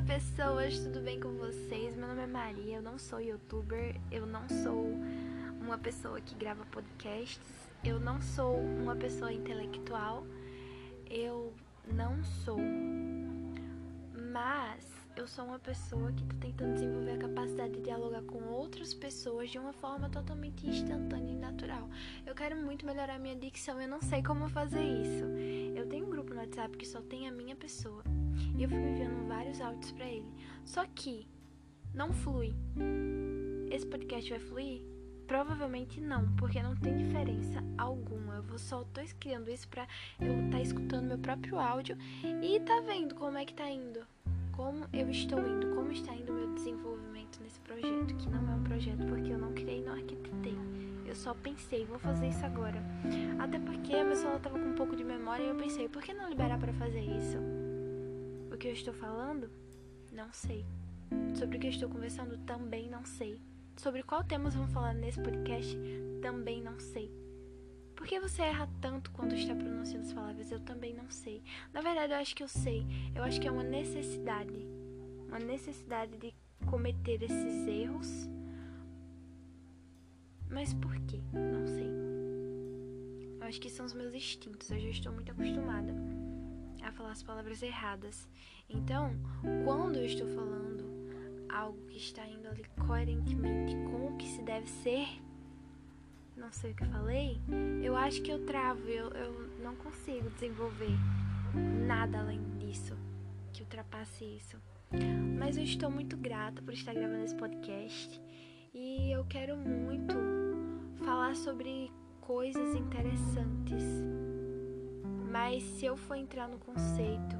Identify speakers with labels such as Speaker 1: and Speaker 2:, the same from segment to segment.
Speaker 1: Olá pessoas, tudo bem com vocês? Meu nome é Maria, eu não sou youtuber, eu não sou uma pessoa que grava podcasts, eu não sou uma pessoa intelectual, eu não sou. Mas eu sou uma pessoa que está tentando desenvolver a capacidade de dialogar com outras pessoas de uma forma totalmente instantânea e natural. Eu quero muito melhorar minha dicção, eu não sei como fazer isso. Eu tenho um grupo no WhatsApp que só tem a minha pessoa e eu fico enviando vários áudios para ele. Só que não flui. Esse podcast vai fluir? Provavelmente não, porque não tem diferença alguma. Eu só tô criando isso pra eu estar tá escutando meu próprio áudio e tá vendo como é que tá indo como eu estou indo, como está indo o meu desenvolvimento nesse projeto, que não é um projeto porque eu não criei, não arquitetei. Eu só pensei, vou fazer isso agora. Até porque a pessoa estava com um pouco de memória e eu pensei, por que não liberar para fazer isso? O que eu estou falando? Não sei. Sobre o que eu estou conversando? Também não sei. Sobre qual temas vamos falar nesse podcast? Também não sei. Por que você erra tanto quando está pronunciando as palavras? Eu também não sei. Na verdade, eu acho que eu sei. Eu acho que é uma necessidade. Uma necessidade de cometer esses erros. Mas por quê? Não sei. Eu acho que são os meus instintos. Eu já estou muito acostumada a falar as palavras erradas. Então, quando eu estou falando algo que está indo ali coerentemente com o que se deve ser, não sei o que falei, eu acho que eu travo, eu, eu não consigo desenvolver nada além disso, que ultrapasse isso. Mas eu estou muito grata por estar gravando esse podcast e eu quero muito falar sobre coisas interessantes. Mas se eu for entrar no conceito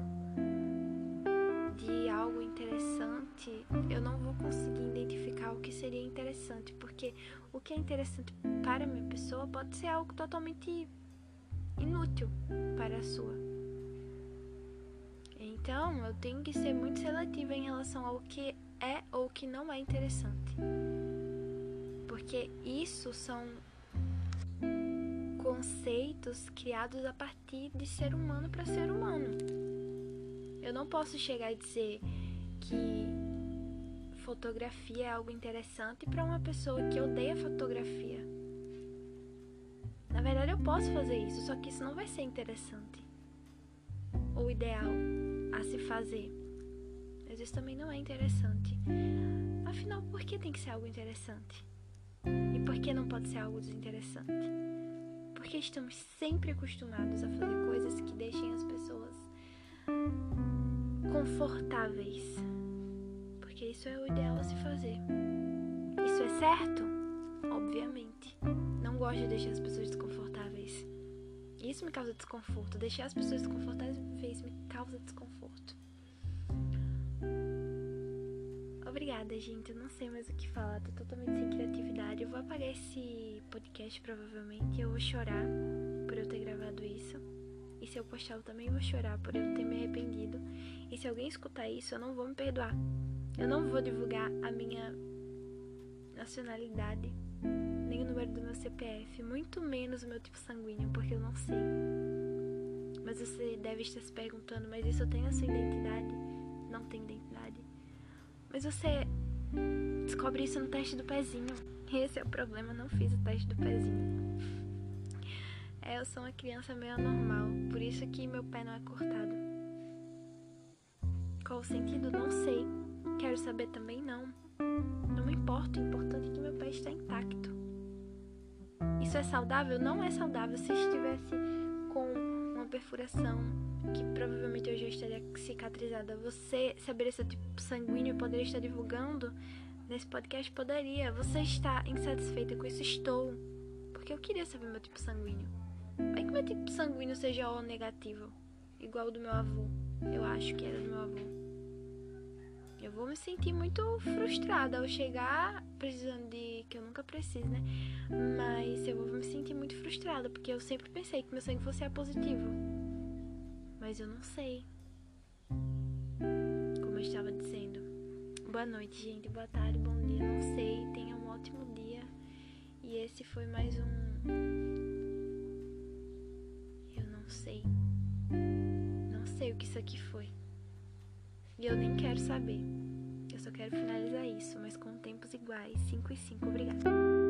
Speaker 1: de algo interessante, eu não vou conseguir identificar o que seria interessante, porque o que é interessante para a minha pessoa pode ser algo totalmente inútil para a sua. Então, eu tenho que ser muito seletiva em relação ao que é ou que não é interessante. Porque isso são conceitos criados a partir de ser humano para ser humano. Eu não posso chegar e dizer que fotografia é algo interessante para uma pessoa que odeia fotografia. Na verdade, eu posso fazer isso, só que isso não vai ser interessante ou ideal a se fazer. Às vezes também não é interessante. Afinal, por que tem que ser algo interessante? E por que não pode ser algo desinteressante? Porque estamos sempre acostumados a fazer coisas que deixem as pessoas confortáveis. Porque isso é o ideal a se fazer. Isso é certo? Obviamente. Não gosto de deixar as pessoas desconfortáveis. Isso me causa desconforto. Deixar as pessoas desconfortáveis me causa desconforto. Obrigada, gente. Eu não sei mais o que falar. Tô totalmente sem criatividade. Eu vou apagar esse podcast provavelmente. Eu vou chorar por eu ter gravado isso. E se eu postar, eu também vou chorar por eu ter me arrependido. E se alguém escutar isso, eu não vou me perdoar. Eu não vou divulgar a minha nacionalidade, nem o número do meu CPF, muito menos o meu tipo sanguíneo, porque eu não sei. Mas você deve estar se perguntando, mas isso tem a sua identidade? Não tem identidade. Mas você descobre isso no teste do pezinho. Esse é o problema, não fiz o teste do pezinho. É, eu sou uma criança meio anormal, por isso que meu pé não é cortado. Qual o sentido? Não sei. Quero saber também não. Não me importa, o importante é que meu pé está intacto. Isso é saudável? Não é saudável. Se estivesse perfuração que provavelmente eu já estaria cicatrizada, você saberia seu tipo sanguíneo poderia estar divulgando nesse podcast? Poderia. Você está insatisfeita com isso? Estou. Porque eu queria saber meu tipo sanguíneo. Vai que meu tipo sanguíneo seja O negativo, igual do meu avô. Eu acho que era do meu avô. Eu vou me sentir muito frustrada ao chegar precisando de. que eu nunca preciso, né? Mas eu vou me sentir muito frustrada, porque eu sempre pensei que meu sangue fosse A positivo. Mas eu não sei. Como eu estava dizendo. Boa noite, gente. Boa tarde, bom dia. Não sei. Tenha um ótimo dia. E esse foi mais um sei. Não sei o que isso aqui foi. E eu nem quero saber. Eu só quero finalizar isso, mas com tempos iguais, 5 e 5, obrigada.